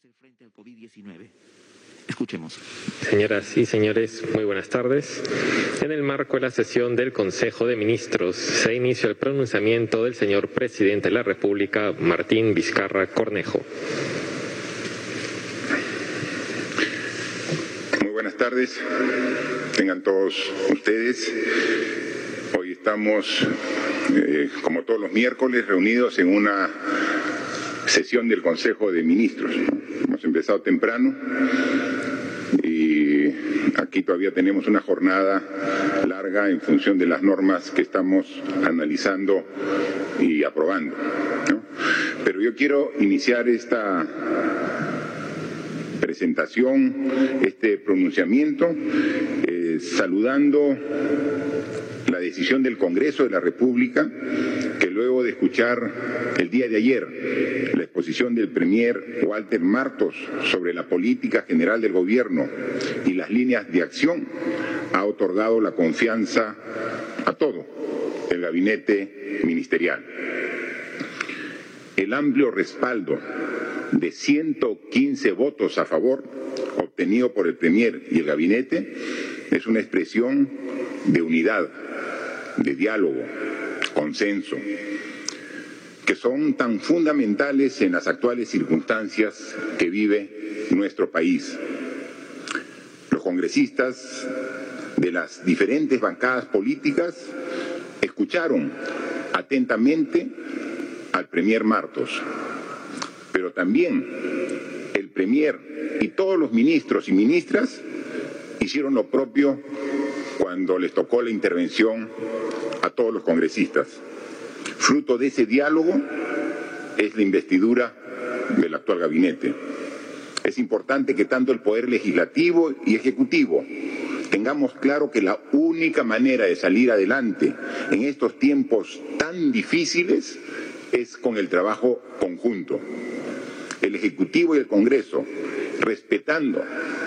hacer frente al COVID-19. Escuchemos. Señoras y señores, muy buenas tardes. En el marco de la sesión del Consejo de Ministros se inició el pronunciamiento del señor presidente de la República, Martín Vizcarra Cornejo. Muy buenas tardes. Tengan todos ustedes. Hoy estamos, eh, como todos los miércoles, reunidos en una sesión del Consejo de Ministros. Empezado temprano y aquí todavía tenemos una jornada larga en función de las normas que estamos analizando y aprobando. Pero yo quiero iniciar esta presentación, este pronunciamiento, eh, saludando la decisión del Congreso de la República, luego de escuchar el día de ayer la exposición del Premier Walter Martos sobre la política general del Gobierno y las líneas de acción, ha otorgado la confianza a todo el gabinete ministerial. El amplio respaldo de 115 votos a favor obtenido por el Premier y el gabinete es una expresión de unidad, de diálogo, consenso, que son tan fundamentales en las actuales circunstancias que vive nuestro país. Los congresistas de las diferentes bancadas políticas escucharon atentamente al Premier Martos, pero también el Premier y todos los ministros y ministras hicieron lo propio cuando les tocó la intervención a todos los congresistas. Fruto de ese diálogo es la investidura del actual gabinete. Es importante que tanto el Poder Legislativo y Ejecutivo tengamos claro que la única manera de salir adelante en estos tiempos tan difíciles es con el trabajo conjunto. El Ejecutivo y el Congreso, respetando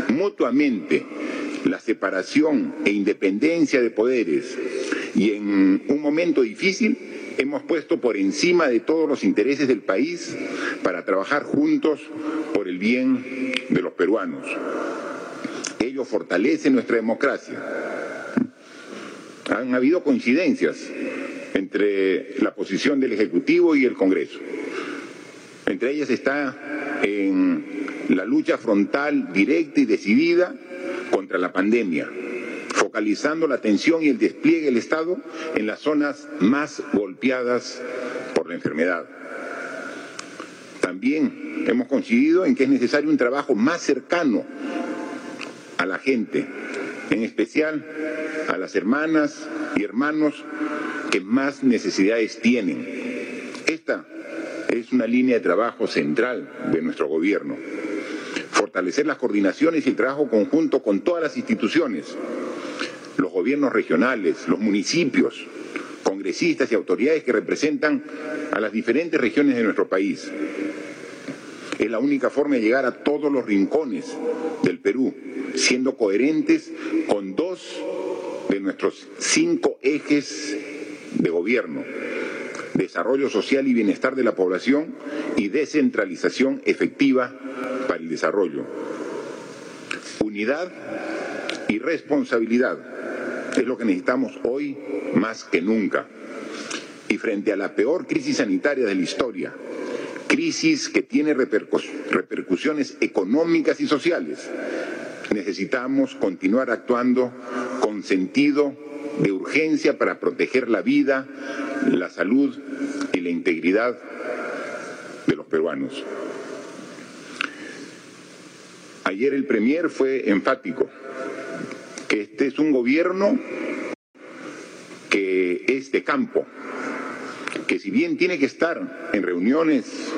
mutuamente la separación e independencia de poderes y en un momento difícil hemos puesto por encima de todos los intereses del país para trabajar juntos por el bien de los peruanos. Ello fortalece nuestra democracia. Han habido coincidencias entre la posición del Ejecutivo y el Congreso. Entre ellas está en la lucha frontal, directa y decidida contra la pandemia, focalizando la atención y el despliegue del Estado en las zonas más golpeadas por la enfermedad. También hemos coincidido en que es necesario un trabajo más cercano a la gente, en especial a las hermanas y hermanos que más necesidades tienen. Esta es una línea de trabajo central de nuestro gobierno. Fortalecer las coordinaciones y el trabajo conjunto con todas las instituciones, los gobiernos regionales, los municipios, congresistas y autoridades que representan a las diferentes regiones de nuestro país. Es la única forma de llegar a todos los rincones del Perú, siendo coherentes con dos de nuestros cinco ejes de gobierno, desarrollo social y bienestar de la población y descentralización efectiva para el desarrollo. Unidad y responsabilidad es lo que necesitamos hoy más que nunca. Y frente a la peor crisis sanitaria de la historia, crisis que tiene repercusiones económicas y sociales, necesitamos continuar actuando con sentido de urgencia para proteger la vida, la salud y la integridad de los peruanos. Ayer el Premier fue enfático que este es un gobierno que es de campo, que si bien tiene que estar en reuniones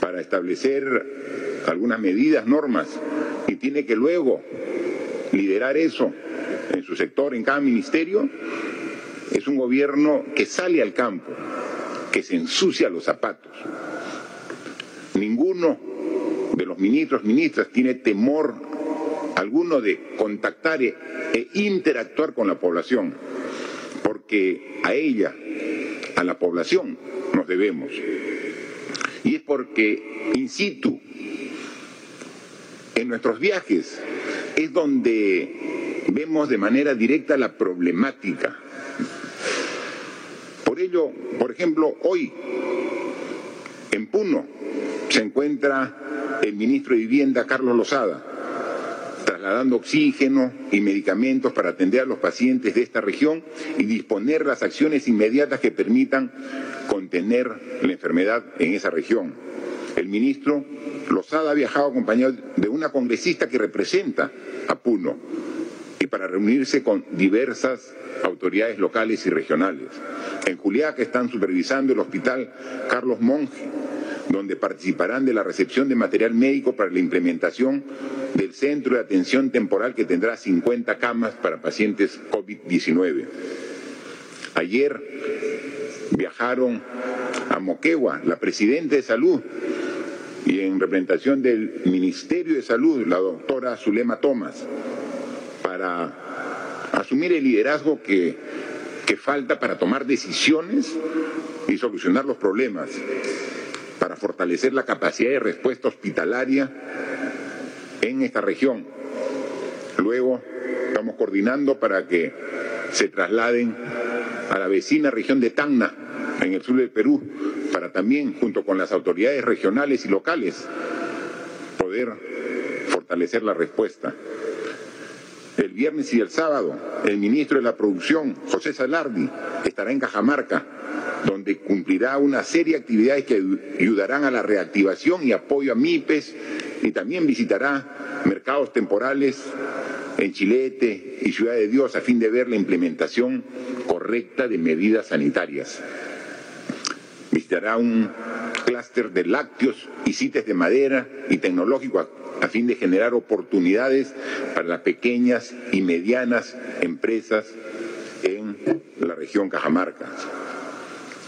para establecer algunas medidas, normas, y tiene que luego liderar eso en su sector, en cada ministerio, es un gobierno que sale al campo, que se ensucia los zapatos. Ninguno de los ministros, ministras tiene temor alguno de contactar e, e interactuar con la población, porque a ella, a la población, nos debemos. Y es porque in situ En nuestros viajes es donde vemos de manera directa la problemática. Por ello, por ejemplo, hoy en Puno se encuentra el ministro de Vivienda, Carlos Lozada, trasladando oxígeno y medicamentos para atender a los pacientes de esta región y disponer las acciones inmediatas que permitan contener la enfermedad en esa región. El ministro Lozada ha viajado acompañado de una congresista que representa a Puno y para reunirse con diversas autoridades locales y regionales. En Juliaca están supervisando el hospital Carlos Monge, donde participarán de la recepción de material médico para la implementación del centro de atención temporal que tendrá 50 camas para pacientes COVID-19. Ayer viajaron a Moquegua, la presidenta de salud, y en representación del Ministerio de Salud, la doctora Zulema Tomás, para asumir el liderazgo que, que falta para tomar decisiones y solucionar los problemas, para fortalecer la capacidad de respuesta hospitalaria en esta región. Luego estamos coordinando para que se trasladen a la vecina región de Tacna, en el sur del Perú, para también, junto con las autoridades regionales y locales, poder fortalecer la respuesta. El viernes y el sábado, el ministro de la Producción, José Salardi, estará en Cajamarca, donde cumplirá una serie de actividades que ayudarán a la reactivación y apoyo a MIPES y también visitará mercados temporales en Chilete y Ciudad de Dios a fin de ver la implementación correcta de medidas sanitarias. Visitará un clúster de lácteos y CITES de madera y tecnológico a fin de generar oportunidades para las pequeñas y medianas empresas en la región Cajamarca.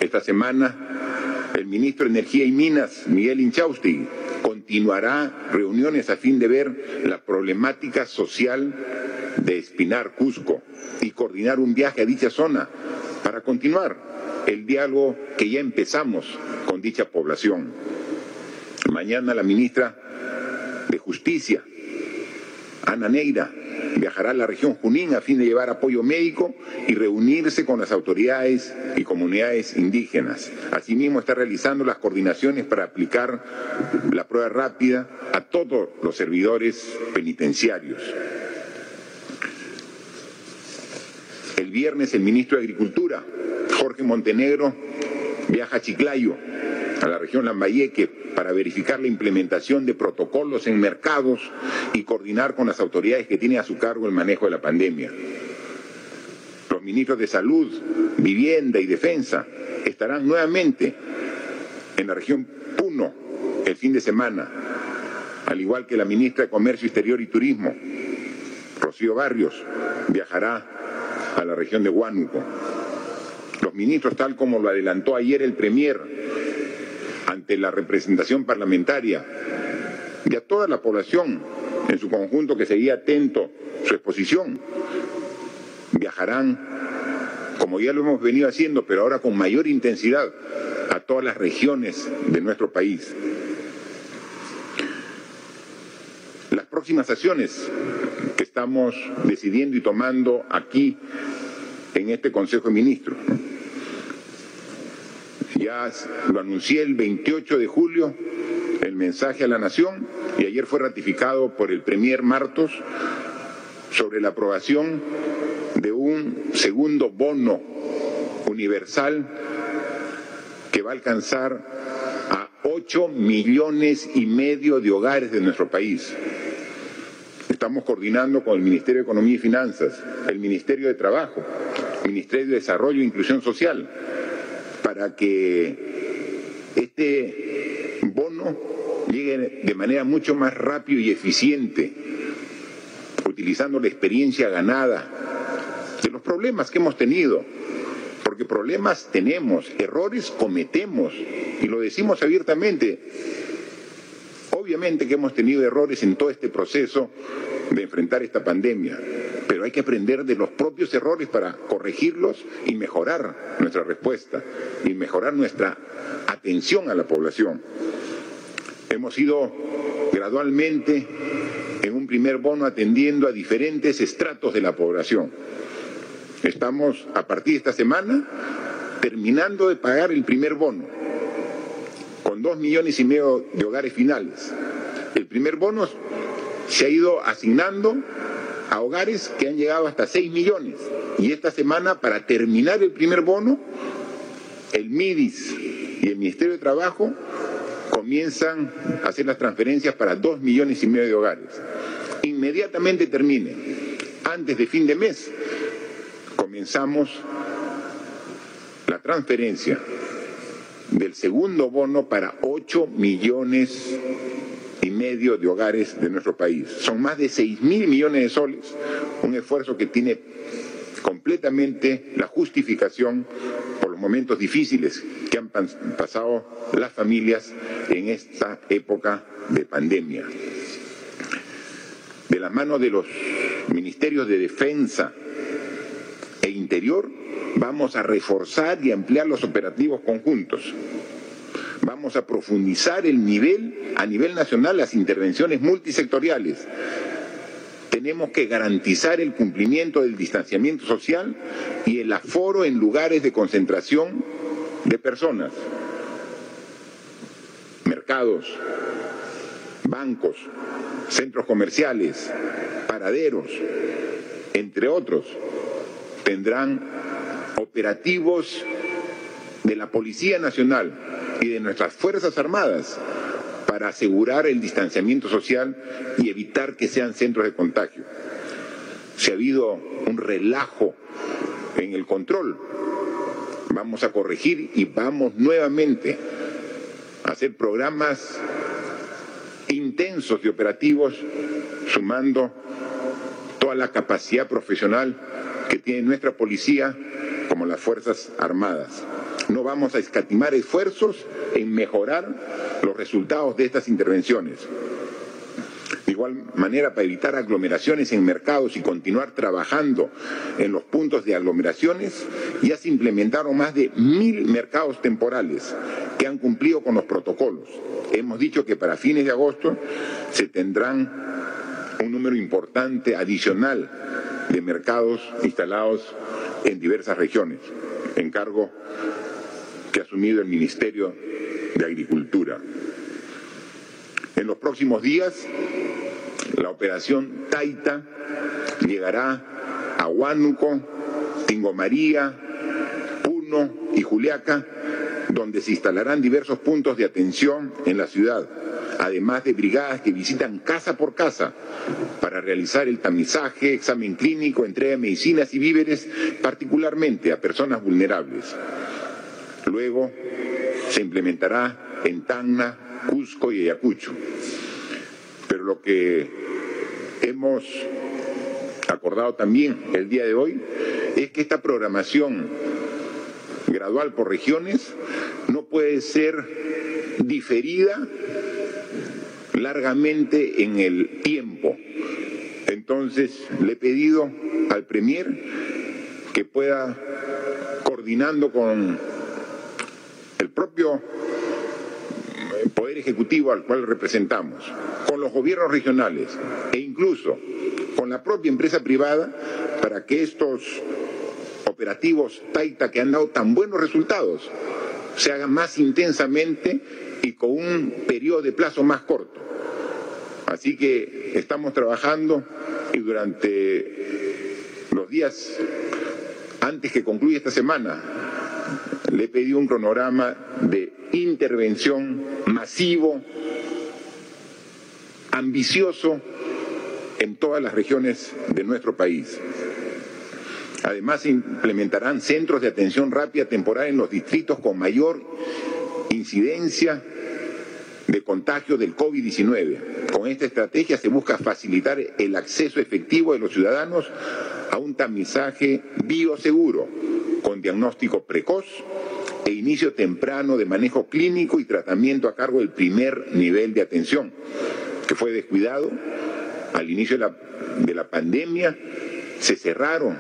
Esta semana, el ministro de Energía y Minas, Miguel Inchausti, continuará reuniones a fin de ver la problemática social de Espinar, Cusco, y coordinar un viaje a dicha zona para continuar el diálogo que ya empezamos con dicha población. Mañana la ministra de Justicia, Ana Neira, viajará a la región Junín a fin de llevar apoyo médico y reunirse con las autoridades y comunidades indígenas. Asimismo, está realizando las coordinaciones para aplicar la prueba rápida a todos los servidores penitenciarios. El viernes, el ministro de Agricultura, Jorge Montenegro, viaja a Chiclayo, a la región Lambayeque, para verificar la implementación de protocolos en mercados y coordinar con las autoridades que tienen a su cargo el manejo de la pandemia. Los ministros de Salud, Vivienda y Defensa estarán nuevamente en la región Puno el fin de semana, al igual que la ministra de Comercio Exterior y Turismo, Rocío Barrios, viajará a la región de Huánuco. Los ministros, tal como lo adelantó ayer el Premier, ante la representación parlamentaria y a toda la población en su conjunto que seguía atento su exposición, viajarán, como ya lo hemos venido haciendo, pero ahora con mayor intensidad, a todas las regiones de nuestro país. Las próximas acciones que estamos decidiendo y tomando aquí en este Consejo de Ministros ya lo anuncié el 28 de julio, el mensaje a la Nación, y ayer fue ratificado por el Premier Martos sobre la aprobación de un segundo bono universal que va a alcanzar a 8 millones y medio de hogares de nuestro país. Estamos coordinando con el Ministerio de Economía y Finanzas, el Ministerio de Trabajo, el Ministerio de Desarrollo e Inclusión Social, para que este bono llegue de manera mucho más rápida y eficiente, utilizando la experiencia ganada de los problemas que hemos tenido, porque problemas tenemos, errores cometemos, y lo decimos abiertamente. Obviamente que hemos tenido errores en todo este proceso de enfrentar esta pandemia, hay que aprender de los propios errores para corregirlos y mejorar nuestra respuesta y mejorar nuestra atención a la población. Hemos ido gradualmente en un primer bono atendiendo a diferentes estratos de la población. Estamos, a partir de esta semana, terminando de pagar el primer bono, con dos millones y medio de hogares finales. El primer bono se ha ido asignando a hogares que han llegado hasta seis millones. Y esta semana, para terminar el primer bono, el MIDIS y el Ministerio de Trabajo comienzan a hacer las transferencias para dos millones y medio de hogares. Inmediatamente termine, antes de fin de mes, comenzamos la transferencia del segundo bono para ocho millones y medio de hogares de nuestro país. Son más de seis mil millones de soles, un esfuerzo que tiene completamente la justificación por los momentos difíciles que han pasado las familias en esta época de pandemia. De las manos de los ministerios de Defensa e Interior, vamos a reforzar y ampliar los operativos conjuntos. Vamos a profundizar el nivel, a nivel nacional, las intervenciones multisectoriales. Tenemos que garantizar el cumplimiento del distanciamiento social y el aforo en lugares de concentración de personas, mercados, bancos, centros comerciales, paraderos, entre otros, tendrán operativos de la Policía Nacional y de nuestras Fuerzas Armadas para asegurar el distanciamiento social y evitar que sean centros de contagio. Si ha habido un relajo en el control, vamos a corregir y vamos nuevamente a hacer programas intensos y operativos sumando toda la capacidad profesional que tiene nuestra policía como las Fuerzas Armadas. No vamos a escatimar esfuerzos en mejorar los resultados de estas intervenciones. De igual manera, para evitar aglomeraciones en mercados y continuar trabajando en los puntos de aglomeraciones, ya se implementaron más de mil mercados temporales que han cumplido con los protocolos. Hemos dicho que para fines de agosto se tendrán un número importante adicional de mercados instalados en diversas regiones, encargo que ha asumido el Ministerio de Agricultura. En los próximos días, la operación Taita llegará a Huánuco, Tingo María, Puno y Juliaca, donde se instalarán diversos puntos de atención en la ciudad, además de brigadas que visitan casa por casa para realizar el tamizaje, examen clínico, entrega de medicinas y víveres, particularmente a personas vulnerables. Luego se implementará en Tacna, Cusco y Ayacucho. Pero lo que hemos acordado también el día de hoy es que esta programación gradual por regiones no puede ser diferida largamente en el tiempo. Entonces le he pedido al Premier que pueda, coordinando con propio Poder Ejecutivo al cual representamos, con los gobiernos regionales e incluso con la propia empresa privada para que estos operativos Taita que han dado tan buenos resultados se hagan más intensamente y con un periodo de plazo más corto. Así que estamos trabajando y durante los días antes que concluya esta semana le pedido un cronograma de intervención masivo, ambicioso en todas las regiones de nuestro país. Además, implementarán centros de atención rápida temporal en los distritos con mayor incidencia de contagio del COVID-19. Con esta estrategia se busca facilitar el acceso efectivo de los ciudadanos a un tamizaje bioseguro con diagnóstico precoz e inicio temprano de manejo clínico y tratamiento a cargo del primer nivel de atención, que fue descuidado al inicio de la, de la pandemia, se cerraron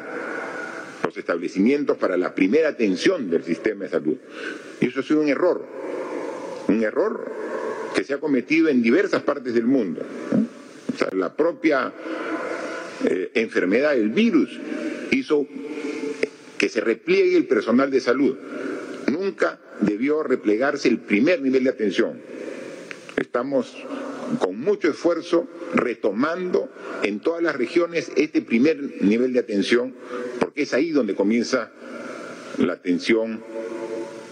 los establecimientos para la primera atención del sistema de salud. Y eso ha sido un error, un error que se ha cometido en diversas partes del mundo. la propia eh, enfermedad, el virus, hizo que se repliegue el personal de salud. Nunca debió replegarse el primer nivel de atención. Estamos con mucho esfuerzo retomando en todas las regiones este primer nivel de atención, porque es ahí donde comienza la atención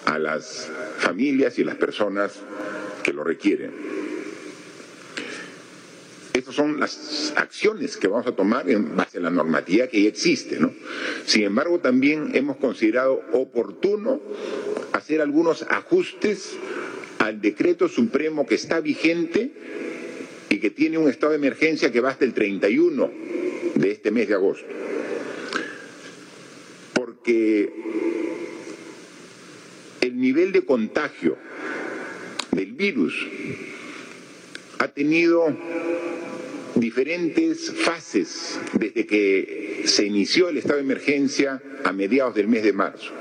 a las familias y las personas que lo requieren. Estas son las acciones que vamos a tomar en base a la normativa que ya existe. ¿no? Sin embargo, también hemos considerado oportuno hacer algunos ajustes al decreto supremo que está vigente y que tiene un estado de emergencia que va hasta el 31 de este mes de agosto. Porque el nivel de contagio del virus ha tenido diferentes fases desde que se inició el estado de emergencia a mediados del mes de marzo.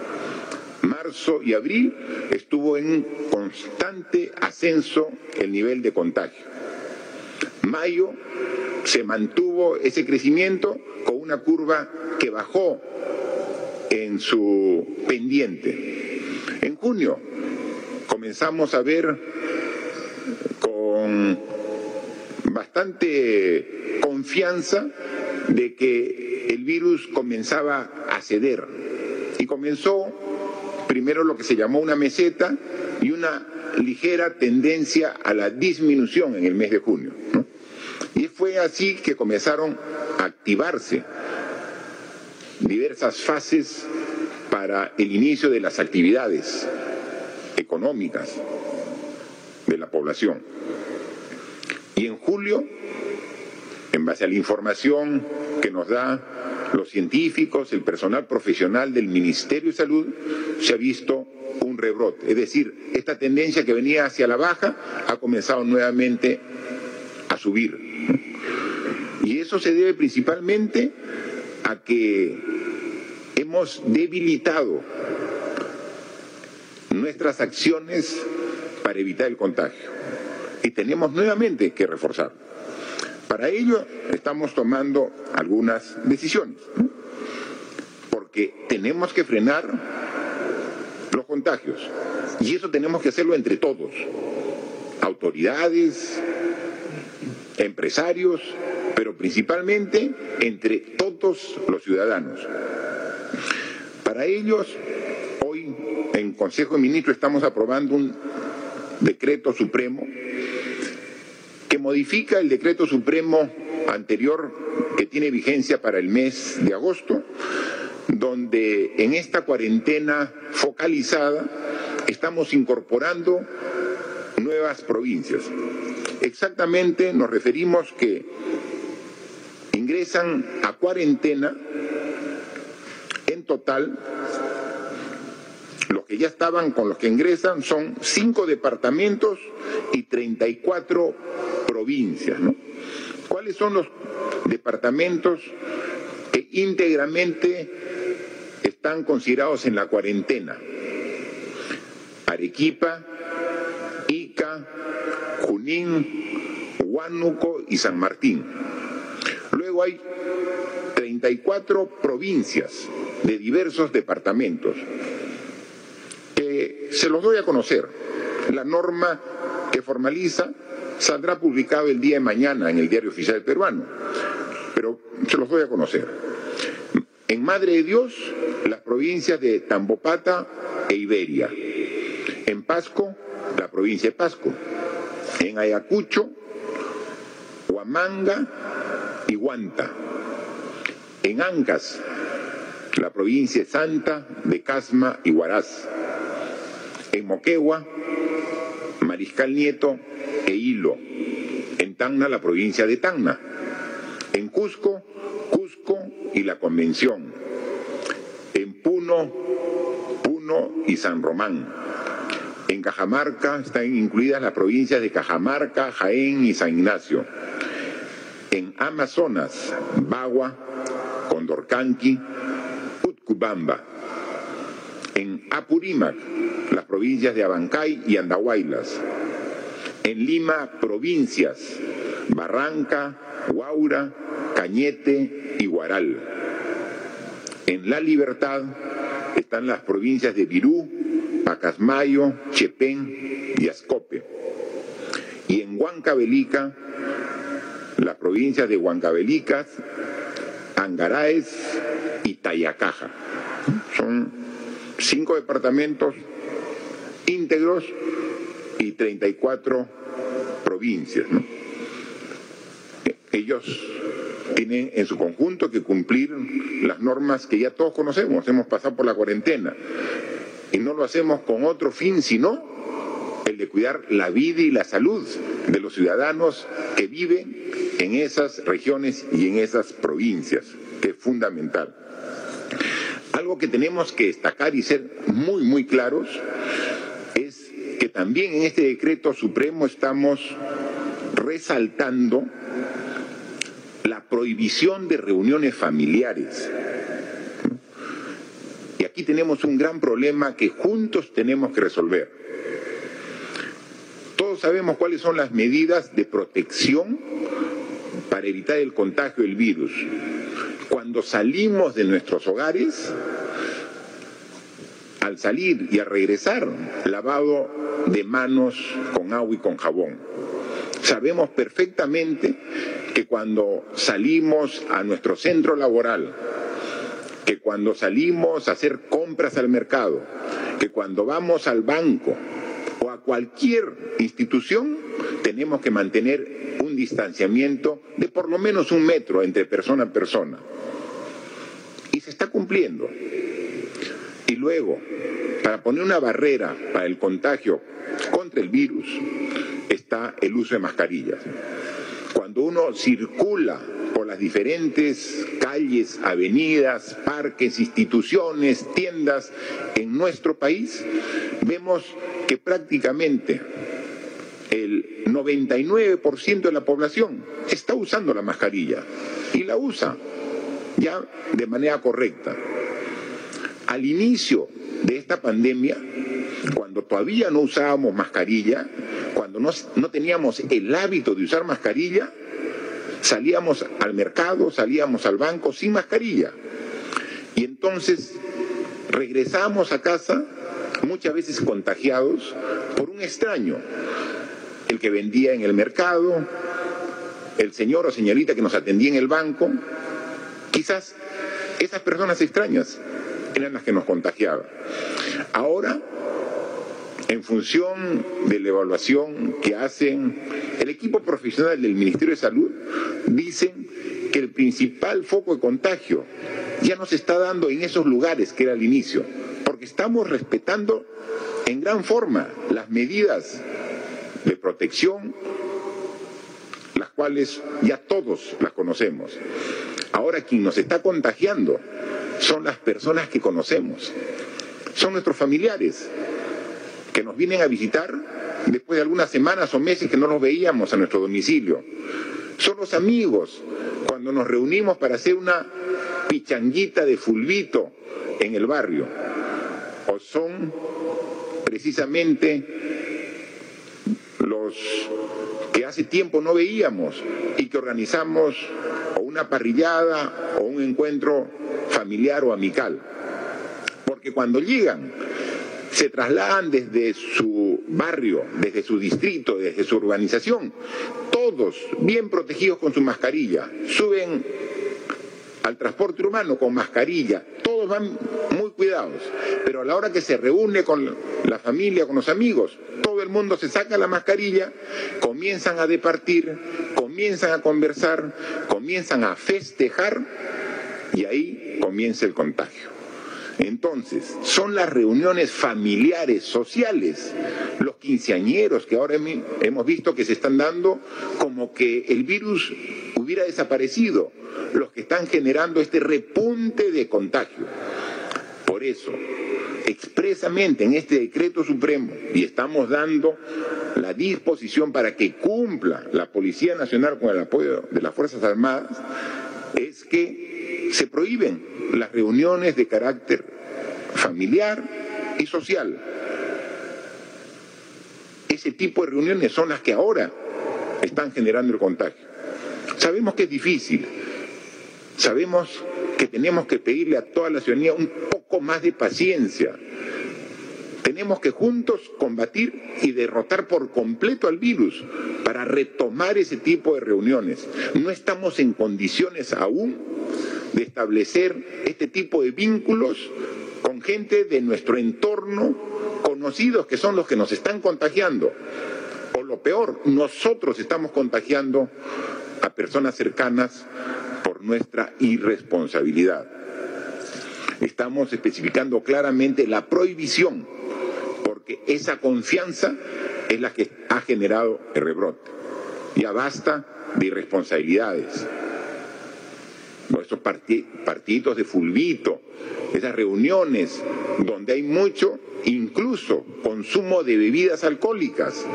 Marzo y abril estuvo en constante ascenso el nivel de contagio. Mayo se mantuvo ese crecimiento con una curva que bajó en su pendiente. En junio comenzamos a ver con bastante confianza de que el virus comenzaba a ceder y comenzó primero lo que se llamó una meseta y una ligera tendencia a la disminución en el mes de junio. Y fue así que comenzaron a activarse diversas fases para el inicio de las actividades económicas de la población. Y en julio, en base a la información que nos da los científicos, el personal profesional del Ministerio de Salud, se ha visto un rebrote. Es decir, esta tendencia que venía hacia la baja ha comenzado nuevamente a subir. Y eso se debe principalmente a que hemos debilitado nuestras acciones para evitar el contagio. Y tenemos nuevamente que reforzar. Para ello estamos tomando algunas decisiones, porque tenemos que frenar los contagios. Y eso tenemos que hacerlo entre todos, autoridades, empresarios, pero principalmente entre todos los ciudadanos. Para ellos, hoy en Consejo de Ministros estamos aprobando un decreto supremo modifica el decreto supremo anterior que tiene vigencia para el mes de agosto, donde en esta cuarentena focalizada estamos incorporando nuevas provincias. Exactamente nos referimos que ingresan a cuarentena en total los que ya estaban con los que ingresan son cinco departamentos y 34 provincias. ¿Cuáles son los departamentos que íntegramente están considerados en la cuarentena? Arequipa, Ica, Junín, Huánuco y San Martín. Luego hay 34 provincias de diversos departamentos que se los doy a conocer. La norma que formaliza saldrá publicado el día de mañana en el Diario Oficial Peruano, pero se los doy a conocer. En Madre de Dios, las provincias de Tambopata e Iberia. En Pasco, la provincia de Pasco. En Ayacucho, Huamanga y Huanta. En Ancas, la provincia de Santa, de Casma y Huaraz. En Moquegua, Mariscal Nieto e Hilo. En Tacna, la provincia de Tacna. En Cusco, Cusco y la Convención. En Puno, Puno y San Román. En Cajamarca están incluidas las provincias de Cajamarca, Jaén y San Ignacio. En Amazonas, Bagua, Condorcanqui, Utcubamba. En Apurímac, las provincias de Abancay y Andahuaylas. En Lima, provincias, Barranca, Huaura, Cañete y Guaral. En La Libertad están las provincias de Virú, Pacasmayo, Chepén y Ascope. Y en Huancavelica, las provincias de Huancavelicas, Angaraes y Tayacaja. Son cinco departamentos íntegros y 34 provincias. Ellos tienen en su conjunto que cumplir las normas que ya todos conocemos, hemos pasado por la cuarentena. Y no lo hacemos con otro fin, sino el de cuidar la vida y la salud de los ciudadanos que viven en esas regiones y en esas provincias, que es fundamental. Algo que tenemos que destacar y ser muy, muy claros que también en este decreto supremo estamos resaltando la prohibición de reuniones familiares. Y aquí tenemos un gran problema que juntos tenemos que resolver. Todos sabemos cuáles son las medidas de protección para evitar el contagio del virus. Cuando salimos de nuestros hogares, al salir y al regresar, lavado de manos con agua y con jabón. Sabemos perfectamente que cuando salimos a nuestro centro laboral, que cuando salimos a hacer compras al mercado, que cuando vamos al banco o a cualquier institución, tenemos que mantener un distanciamiento de por lo menos un metro entre persona a persona. Y se está cumpliendo. Y luego, para poner una barrera para el contagio contra el virus, está el uso de mascarillas. Cuando uno circula por las diferentes calles, avenidas, parques, instituciones, tiendas en nuestro país, vemos que prácticamente el 99% de la población está usando la mascarilla y la usa ya de manera correcta. Al inicio de esta pandemia, cuando todavía no usábamos mascarilla, cuando no, no teníamos el hábito de usar mascarilla, salíamos al mercado, salíamos al banco sin mascarilla. Y entonces regresamos a casa muchas veces contagiados por un extraño, el que vendía en el mercado, el señor o señorita que nos atendía en el banco, quizás esas personas extrañas eran las que nos contagiaban. Ahora, en función de la evaluación que hacen el equipo profesional del Ministerio de Salud, dicen que el principal foco de contagio ya no se está dando en esos lugares que era al inicio, porque estamos respetando en gran forma las medidas de protección, las cuales ya todos las conocemos. Ahora quien nos está contagiando son las personas que conocemos, son nuestros familiares que nos vienen a visitar después de algunas semanas o meses que no los veíamos a nuestro domicilio. Son los amigos cuando nos reunimos para hacer una pichanguita de fulbito en el barrio. O son precisamente los que hace tiempo no veíamos y que organizamos o una parrillada o un encuentro familiar o amical. Porque cuando llegan, se trasladan desde su barrio, desde su distrito, desde su urbanización, todos bien protegidos con su mascarilla, suben al transporte humano con mascarilla, todos van muy cuidados, pero a la hora que se reúne con la familia, con los amigos, todo el mundo se saca la mascarilla, comienzan a departir, comienzan a conversar, comienzan a festejar y ahí comienza el contagio. Entonces, son las reuniones familiares, sociales, los quinceañeros que ahora hemos visto que se están dando como que el virus hubiera desaparecido, los que están generando este repunte de contagio. Por eso, expresamente en este decreto supremo, y estamos dando la disposición para que cumpla la Policía Nacional con el apoyo de las Fuerzas Armadas, es que se prohíben las reuniones de carácter familiar y social. Ese tipo de reuniones son las que ahora están generando el contagio. Sabemos que es difícil, sabemos que tenemos que pedirle a toda la ciudadanía un poco más de paciencia. Tenemos que juntos combatir y derrotar por completo al virus para retomar ese tipo de reuniones. No estamos en condiciones aún de establecer este tipo de vínculos con gente de nuestro entorno, conocidos que son los que nos están contagiando. O lo peor, nosotros estamos contagiando a personas cercanas por nuestra irresponsabilidad. Estamos especificando claramente la prohibición, porque esa confianza es la que ha generado el rebrote. Ya basta de irresponsabilidades. Nuestros partidos de fulbito, esas reuniones donde hay mucho, incluso consumo de bebidas alcohólicas,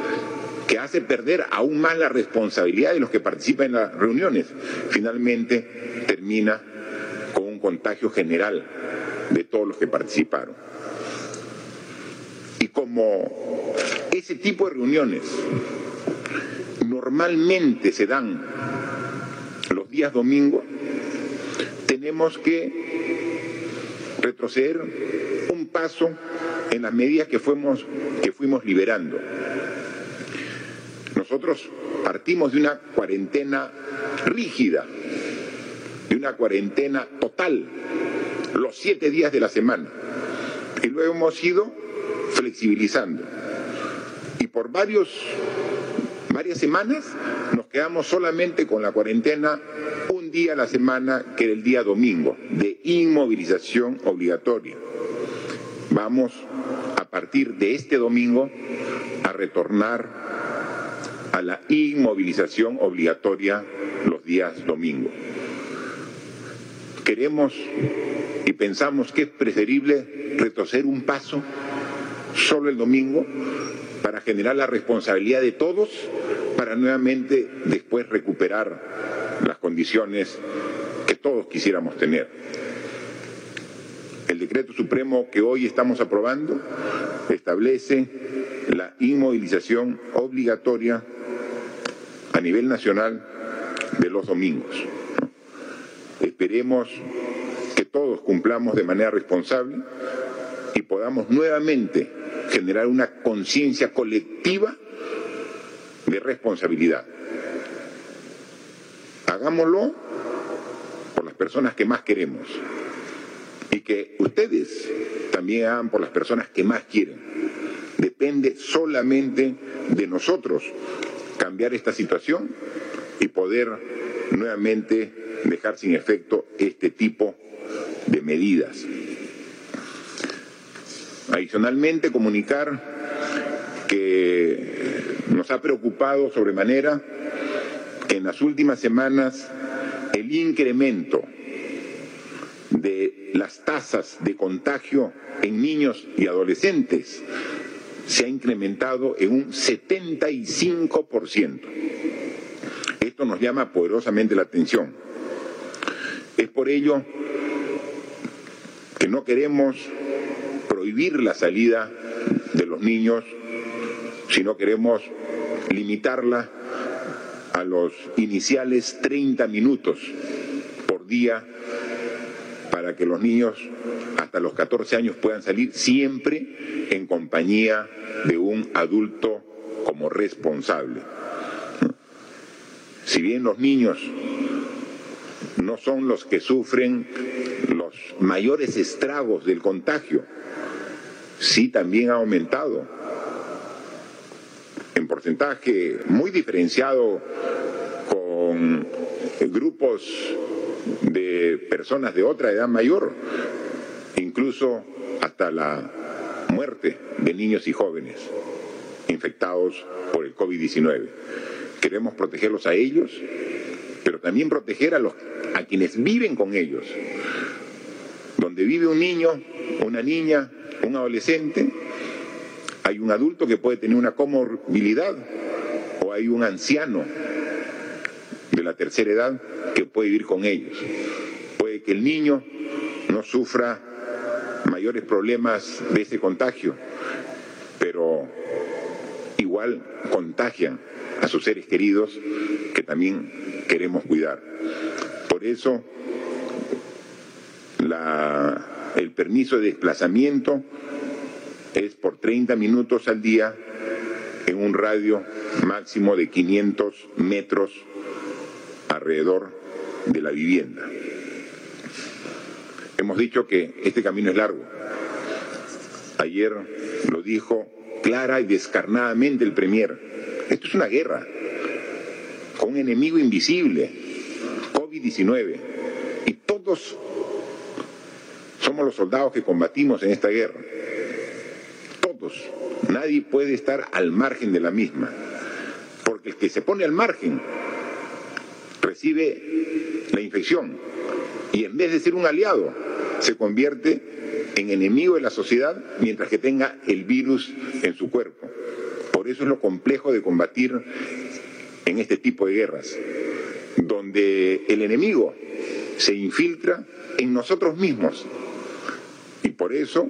que hace perder aún más la responsabilidad de los que participan en las reuniones. Finalmente termina con un contagio general de todos los que participaron. Y como ese tipo de reuniones normalmente se dan los días domingos, tenemos que retroceder un paso en las medidas que fuimos, que fuimos liberando. Nosotros partimos de una cuarentena rígida, de una cuarentena total, los siete días de la semana. Y luego hemos ido flexibilizando. Y por varios, varias semanas nos quedamos solamente con la cuarentena un día a la semana, que era el día domingo, de inmovilización obligatoria. Vamos a partir de este domingo a retornar a la inmovilización obligatoria los días domingos. Queremos y pensamos que es preferible retroceder un paso solo el domingo para generar la responsabilidad de todos para nuevamente después recuperar las condiciones que todos quisiéramos tener. El decreto supremo que hoy estamos aprobando establece la inmovilización obligatoria a nivel nacional de los domingos. Esperemos que todos cumplamos de manera responsable y podamos nuevamente generar una conciencia colectiva de responsabilidad. Hagámoslo por las personas que más queremos y que ustedes también hagan por las personas que más quieren. Depende solamente de nosotros cambiar esta situación y poder nuevamente dejar sin efecto este tipo de medidas. Adicionalmente, comunicar que nos ha preocupado sobremanera en las últimas semanas el incremento de las tasas de contagio en niños y adolescentes se ha incrementado en un 75%. Esto nos llama poderosamente la atención. Es por ello que no queremos prohibir la salida de los niños, sino queremos limitarla a los iniciales 30 minutos por día para que los niños hasta los 14 años puedan salir siempre en compañía de un adulto como responsable. Si bien los niños no son los que sufren los mayores estragos del contagio, sí también ha aumentado en porcentaje muy diferenciado con grupos de personas de otra edad mayor, incluso hasta la muerte de niños y jóvenes infectados por el COVID-19. Queremos protegerlos a ellos, pero también proteger a, los, a quienes viven con ellos. Donde vive un niño, una niña, un adolescente, hay un adulto que puede tener una comorbilidad o hay un anciano de la tercera edad que puede vivir con ellos. Puede que el niño no sufra mayores problemas de ese contagio, pero igual contagian a sus seres queridos que también queremos cuidar. Por eso, el permiso de desplazamiento es por 30 minutos al día en un radio máximo de 500 metros alrededor de la vivienda. Hemos dicho que este camino es largo. Ayer lo dijo clara y descarnadamente el Premier. Esto es una guerra con un enemigo invisible, COVID-19. Y todos somos los soldados que combatimos en esta guerra. Todos. Nadie puede estar al margen de la misma. Porque el que se pone al margen recibe la infección y en vez de ser un aliado se convierte en enemigo de la sociedad mientras que tenga el virus en su cuerpo. Por eso es lo complejo de combatir en este tipo de guerras, donde el enemigo se infiltra en nosotros mismos. Y por eso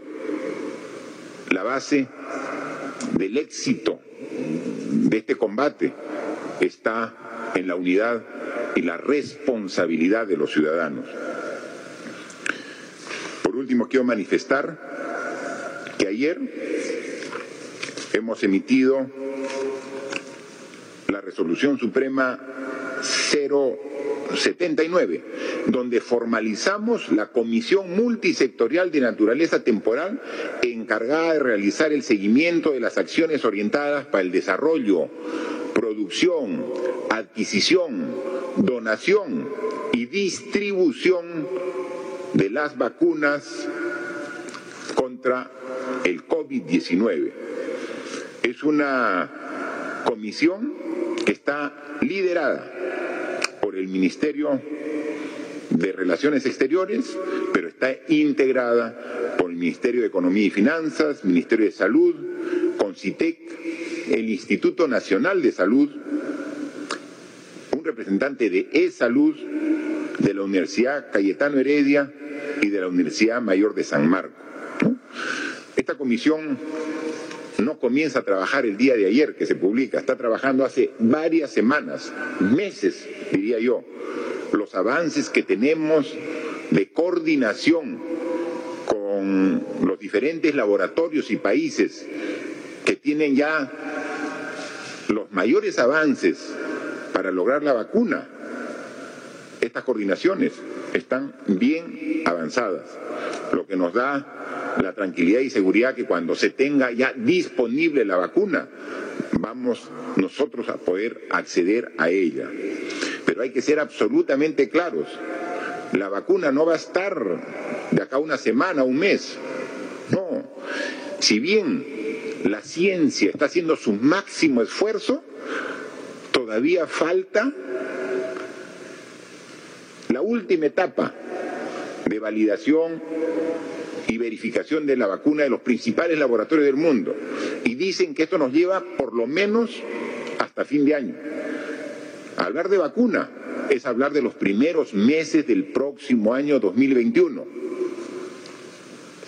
la base del éxito de este combate está en la unidad y la responsabilidad de los ciudadanos. Por último, quiero manifestar que ayer hemos emitido la resolución suprema 079, donde formalizamos la Comisión Multisectorial de Naturaleza Temporal encargada de realizar el seguimiento de las acciones orientadas para el desarrollo, producción, adquisición, donación y distribución de las vacunas contra el COVID-19. Es una comisión que está liderada por el Ministerio de Relaciones Exteriores, pero está integrada por el Ministerio de Economía y Finanzas, Ministerio de Salud, CONCITEC, el Instituto Nacional de Salud, un representante de E-Salud, de la Universidad Cayetano Heredia y de la Universidad Mayor de San Marco. Esta comisión no comienza a trabajar el día de ayer que se publica, está trabajando hace varias semanas, meses, diría yo, los avances que tenemos de coordinación con los diferentes laboratorios y países que tienen ya los mayores avances para lograr la vacuna. Estas coordinaciones están bien avanzadas, lo que nos da la tranquilidad y seguridad que cuando se tenga ya disponible la vacuna, vamos nosotros a poder acceder a ella. Pero hay que ser absolutamente claros. La vacuna no va a estar de acá una semana, un mes. No. Si bien la ciencia está haciendo su máximo esfuerzo, todavía falta la última etapa de validación y verificación de la vacuna de los principales laboratorios del mundo. Y dicen que esto nos lleva por lo menos hasta fin de año. Hablar de vacuna es hablar de los primeros meses del próximo año 2021.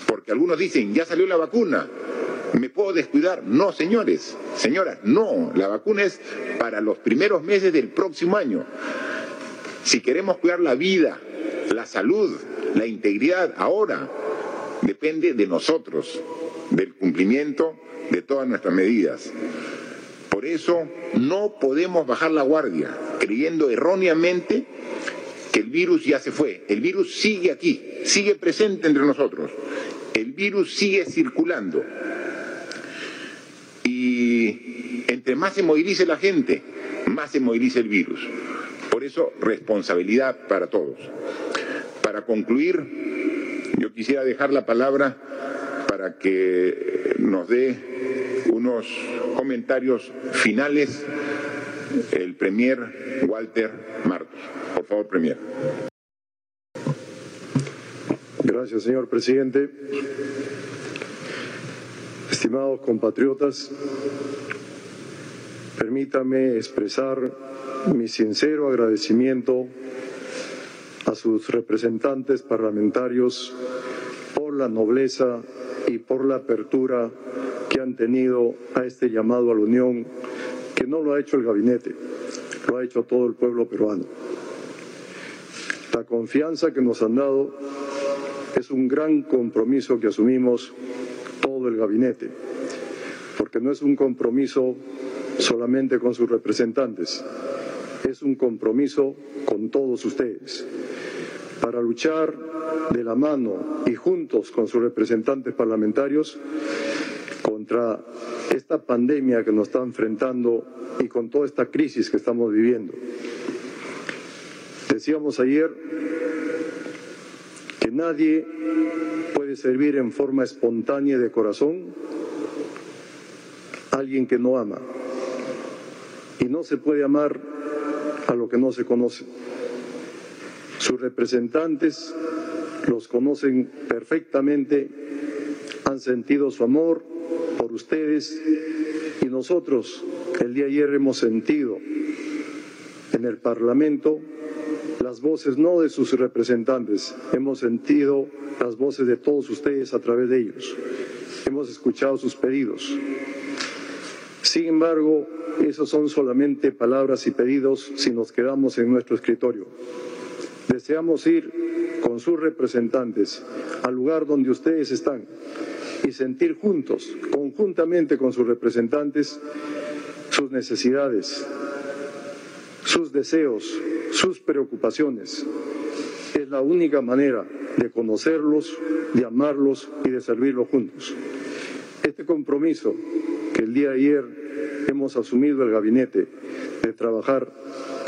Porque algunos dicen, ya salió la vacuna, ¿me puedo descuidar? No, señores, señoras, no, la vacuna es para los primeros meses del próximo año. Si queremos cuidar la vida, la salud, la integridad ahora, depende de nosotros, del cumplimiento de todas nuestras medidas. Por eso no podemos bajar la guardia creyendo erróneamente que el virus ya se fue. El virus sigue aquí, sigue presente entre nosotros. El virus sigue circulando. Y entre más se movilice la gente, más se moviliza el virus. Por eso, responsabilidad para todos. Para concluir, yo quisiera dejar la palabra para que nos dé unos comentarios finales el Premier Walter Martos. Por favor, Premier. Gracias, señor presidente. Estimados compatriotas, permítame expresar mi sincero agradecimiento a sus representantes parlamentarios por la nobleza y por la apertura que han tenido a este llamado a la unión que no lo ha hecho el gabinete, lo ha hecho todo el pueblo peruano. La confianza que nos han dado es un gran compromiso que asumimos todo el gabinete, porque no es un compromiso solamente con sus representantes, es un compromiso con todos ustedes, para luchar de la mano y juntos con sus representantes parlamentarios contra esta pandemia que nos está enfrentando y con toda esta crisis que estamos viviendo. Decíamos ayer que nadie puede servir en forma espontánea de corazón a alguien que no ama. Y no se puede amar a lo que no se conoce. Sus representantes los conocen perfectamente, han sentido su amor por ustedes y nosotros el día de ayer hemos sentido en el Parlamento las voces no de sus representantes, hemos sentido las voces de todos ustedes a través de ellos, hemos escuchado sus pedidos. Sin embargo, esos son solamente palabras y pedidos si nos quedamos en nuestro escritorio. Deseamos ir con sus representantes al lugar donde ustedes están y sentir juntos, conjuntamente con sus representantes, sus necesidades, sus deseos, sus preocupaciones. Es la única manera de conocerlos, de amarlos y de servirlos juntos. Este compromiso que el día de ayer hemos asumido el gabinete de trabajar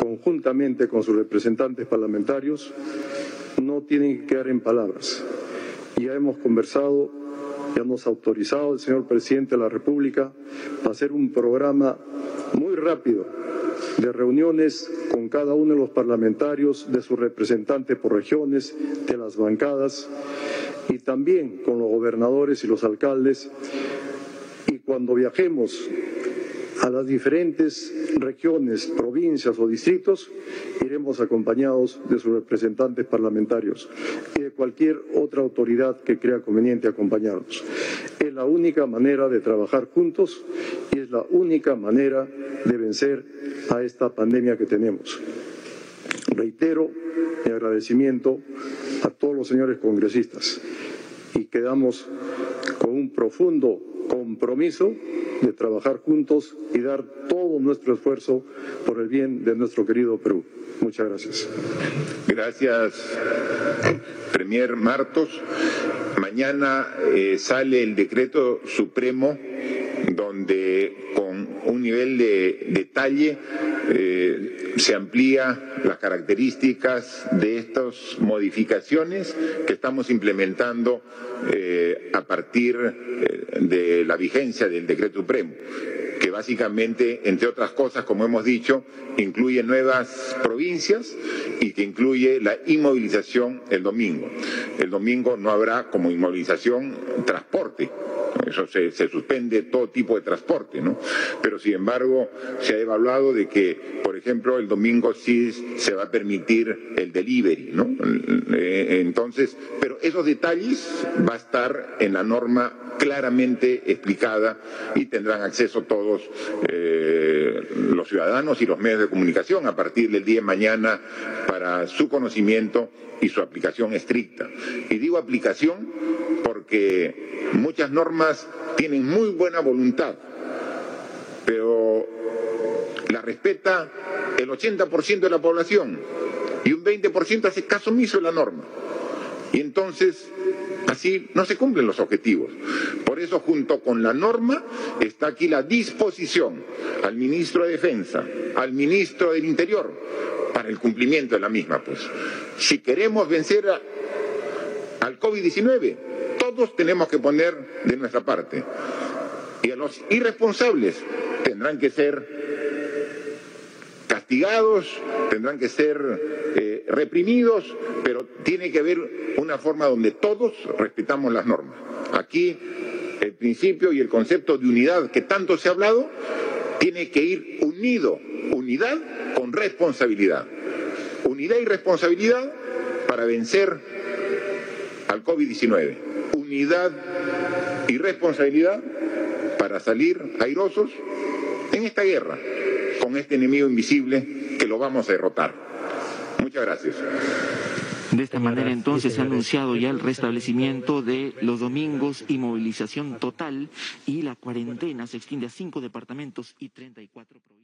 conjuntamente con sus representantes parlamentarios no tiene que quedar en palabras. Ya hemos conversado, ya nos ha autorizado el señor presidente de la República a hacer un programa muy rápido de reuniones con cada uno de los parlamentarios, de sus representantes por regiones, de las bancadas y también con los gobernadores y los alcaldes. Y cuando viajemos a las diferentes regiones, provincias o distritos, iremos acompañados de sus representantes parlamentarios y de cualquier otra autoridad que crea conveniente acompañarnos. Es la única manera de trabajar juntos y es la única manera de vencer a esta pandemia que tenemos. Reitero mi agradecimiento a todos los señores congresistas y quedamos con un profundo compromiso de trabajar juntos y dar todo nuestro esfuerzo por el bien de nuestro querido Perú. Muchas gracias. Gracias, Premier Martos. Mañana eh, sale el decreto supremo donde con un nivel de detalle eh, se amplía las características de estas modificaciones que estamos implementando eh, a partir eh, de la vigencia del decreto supremo que básicamente, entre otras cosas, como hemos dicho, incluye nuevas provincias y que incluye la inmovilización el domingo. El domingo no habrá como inmovilización transporte, eso se, suspende todo tipo de transporte, ¿no? Pero sin embargo, se ha evaluado de que, por ejemplo, el domingo sí se va a permitir el delivery, ¿no? Eh, entonces, pero esos detalles va a estar en la norma claramente explicada y tendrán acceso todos eh, los ciudadanos y los medios de comunicación a partir del día de mañana para su conocimiento y su aplicación estricta. Y digo aplicación porque muchas normas tienen muy buena voluntad, pero la respeta el 80% de la población y un 20% hace caso omiso de la norma. Y entonces así no se cumplen los objetivos. Por eso, junto con la norma, está aquí la disposición al ministro de Defensa, al ministro del Interior, para el cumplimiento de la misma. Pues, si queremos vencer al COVID-19, todos tenemos que poner de nuestra parte. Y a los irresponsables tendrán que ser castigados, tendrán que ser eh, reprimidos, pero tiene que haber una forma donde todos respetamos las normas. Aquí el principio y el concepto de unidad que tanto se ha hablado tiene que ir unido, unidad con responsabilidad. Unidad y responsabilidad para vencer al COVID-19. Unidad y responsabilidad para salir airosos en en esta guerra con este enemigo invisible que lo vamos a derrotar. Muchas gracias. De esta manera entonces se ha anunciado ya el restablecimiento de los domingos y movilización total y la cuarentena se extiende a cinco departamentos y 34 provincias.